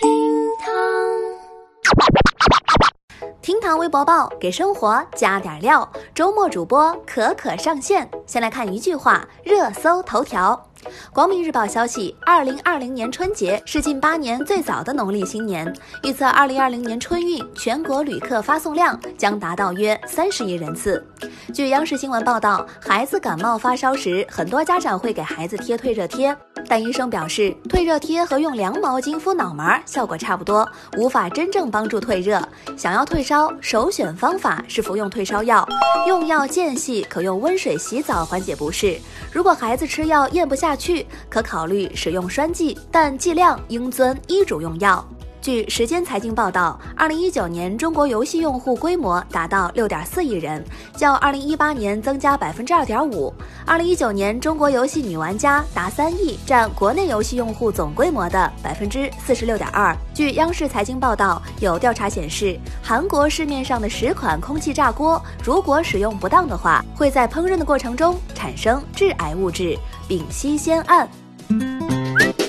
厅堂，厅堂微博报给生活加点料。周末主播可可上线。先来看一句话，热搜头条。光明日报消息，二零二零年春节是近八年最早的农历新年，预测二零二零年春运全国旅客发送量将达到约三十亿人次。据央视新闻报道，孩子感冒发烧时，很多家长会给孩子贴退热贴，但医生表示，退热贴和用凉毛巾敷脑门效果差不多，无法真正帮助退热。想要退烧，首选方法是服用退烧药，用药间隙可用温水洗澡缓解不适。如果孩子吃药咽不下去，可考虑使用栓剂，但剂量应遵医嘱用药。据时间财经报道，二零一九年中国游戏用户规模达到六点四亿人，较二零一八年增加百分之二点五。二零一九年中国游戏女玩家达三亿，占国内游戏用户总规模的百分之四十六点二。据央视财经报道，有调查显示，韩国市面上的十款空气炸锅，如果使用不当的话，会在烹饪的过程中产生致癌物质丙烯酰胺。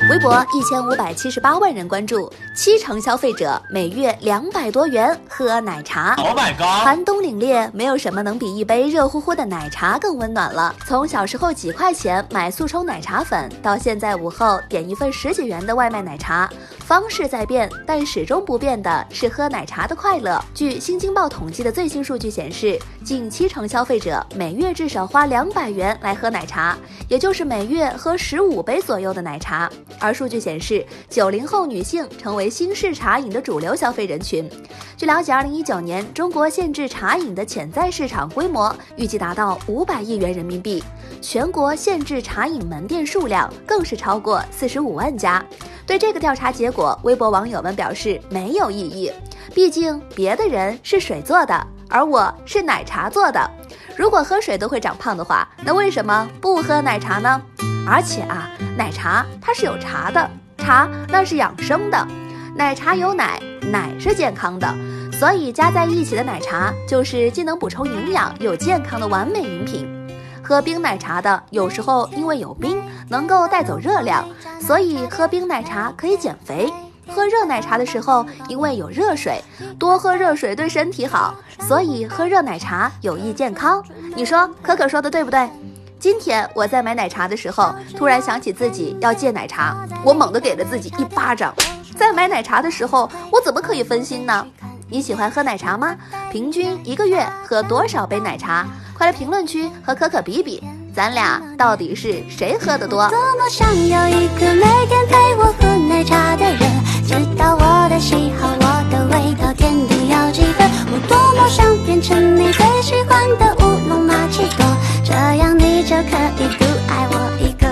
微博一千五百七十八万人关注，七成消费者每月两百多元喝奶茶。Oh my god！寒冬凛冽，没有什么能比一杯热乎乎的奶茶更温暖了。从小时候几块钱买速冲奶茶粉，到现在午后点一份十几元的外卖奶茶，方式在变，但始终不变的是喝奶茶的快乐。据新京报统计的最新数据显示，近七成消费者每月至少花两百元来喝奶茶，也就是每月喝十五杯左右的奶茶。而数据显示，九零后女性成为新式茶饮的主流消费人群。据了解，二零一九年中国限制茶饮的潜在市场规模预计达到五百亿元人民币，全国限制茶饮门店数量更是超过四十五万家。对这个调查结果，微博网友们表示没有异议，毕竟别的人是水做的，而我是奶茶做的。如果喝水都会长胖的话，那为什么不喝奶茶呢？而且啊，奶茶它是有茶的，茶那是养生的，奶茶有奶，奶是健康的，所以加在一起的奶茶就是既能补充营养又健康的完美饮品。喝冰奶茶的有时候因为有冰能够带走热量，所以喝冰奶茶可以减肥；喝热奶茶的时候，因为有热水，多喝热水对身体好，所以喝热奶茶有益健康。你说可可说的对不对？今天我在买奶茶的时候，突然想起自己要戒奶茶，我猛地给了自己一巴掌。在买奶茶的时候，我怎么可以分心呢？你喜欢喝奶茶吗？平均一个月喝多少杯奶茶？快来评论区和可可比比，咱俩到底是谁喝的多？多么想有一个每天陪我喝奶茶的人，知道我的喜好，我的味道，甜度要几分？我多么想变成你最喜欢的乌龙玛奇朵，这样你。就可以独爱我一个。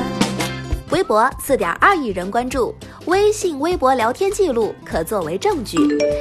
微博四点二亿人关注，微信、微博聊天记录可作为证据。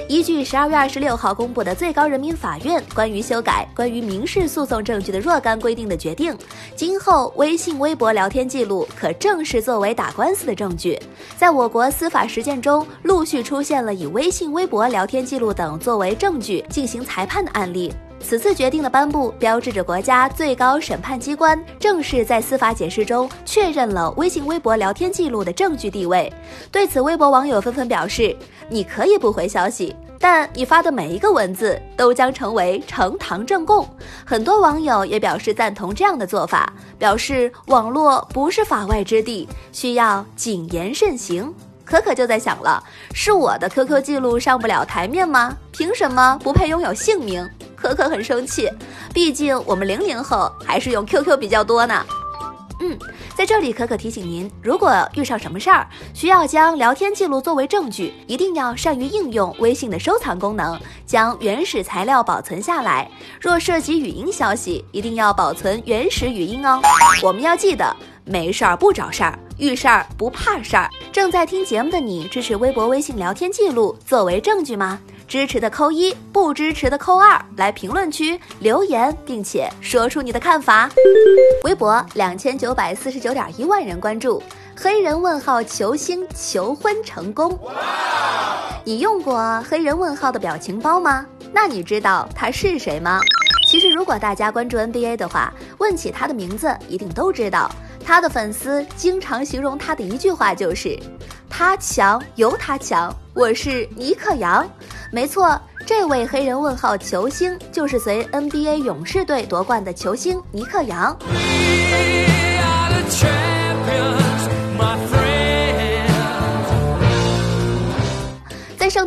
依据十二月二十六号公布的最高人民法院关于修改关于民事诉讼证据的若干规定的决定，今后微信、微博聊天记录可正式作为打官司的证据。在我国司法实践中，陆续出现了以微信、微博聊天记录等作为证据进行裁判的案例。此次决定的颁布，标志着国家最高审判机关正式在司法解释中确认了微信、微博聊天记录的证据地位。对此，微博网友纷纷表示：“你可以不回消息，但你发的每一个文字都将成为呈堂证供。”很多网友也表示赞同这样的做法，表示网络不是法外之地，需要谨言慎行。可可就在想了：是我的 QQ 记录上不了台面吗？凭什么不配拥有姓名？可可很生气，毕竟我们零零后还是用 QQ 比较多呢。嗯，在这里可可提醒您，如果遇上什么事儿需要将聊天记录作为证据，一定要善于应用微信的收藏功能，将原始材料保存下来。若涉及语音消息，一定要保存原始语音哦。我们要记得，没事儿不找事儿，遇事儿不怕事儿。正在听节目的你，支持微博、微信聊天记录作为证据吗？支持的扣一，不支持的扣二，来评论区留言，并且说出你的看法。微博两千九百四十九点一万人关注，黑人问号球星求婚成功。你用过黑人问号的表情包吗？那你知道他是谁吗？其实如果大家关注 NBA 的话，问起他的名字，一定都知道。他的粉丝经常形容他的一句话就是：“他强由他强，我是尼克杨。”没错，这位黑人问号球星就是随 NBA 勇士队夺冠的球星尼克杨。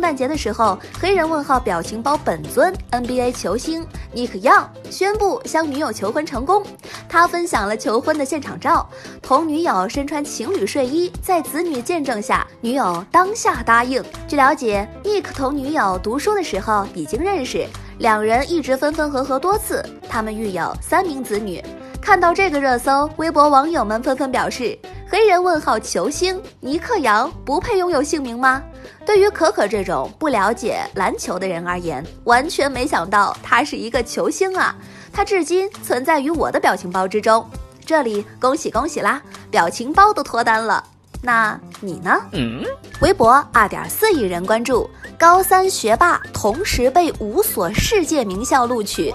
圣诞节的时候，黑人问号表情包本尊 NBA 球星 Nick Young 宣布向女友求婚成功。他分享了求婚的现场照，同女友身穿情侣睡衣，在子女见证下，女友当下答应。据了解，Nick 同女友读书的时候已经认识，两人一直分分合合多次，他们育有三名子女。看到这个热搜，微博网友们纷纷表示。黑人问号球星尼克杨不配拥有姓名吗？对于可可这种不了解篮球的人而言，完全没想到他是一个球星啊！他至今存在于我的表情包之中。这里恭喜恭喜啦，表情包都脱单了。那你呢？嗯，微博二点四亿人关注，高三学霸同时被五所世界名校录取。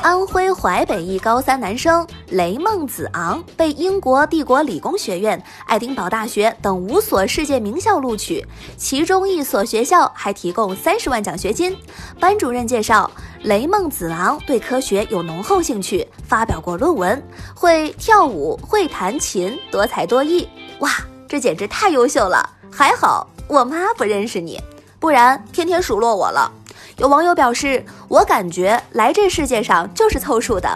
安徽淮北一高三男生雷孟子昂被英国帝国理工学院、爱丁堡大学等五所世界名校录取，其中一所学校还提供三十万奖学金。班主任介绍，雷孟子昂对科学有浓厚兴趣，发表过论文，会跳舞，会弹琴，多才多艺。哇，这简直太优秀了！还好我妈不认识你，不然天天数落我了。有网友表示：“我感觉来这世界上就是凑数的。”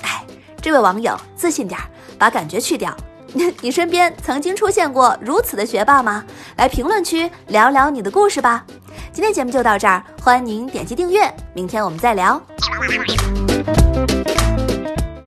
哎，这位网友自信点，把感觉去掉。你身边曾经出现过如此的学霸吗？来评论区聊聊你的故事吧。今天节目就到这儿，欢迎您点击订阅，明天我们再聊。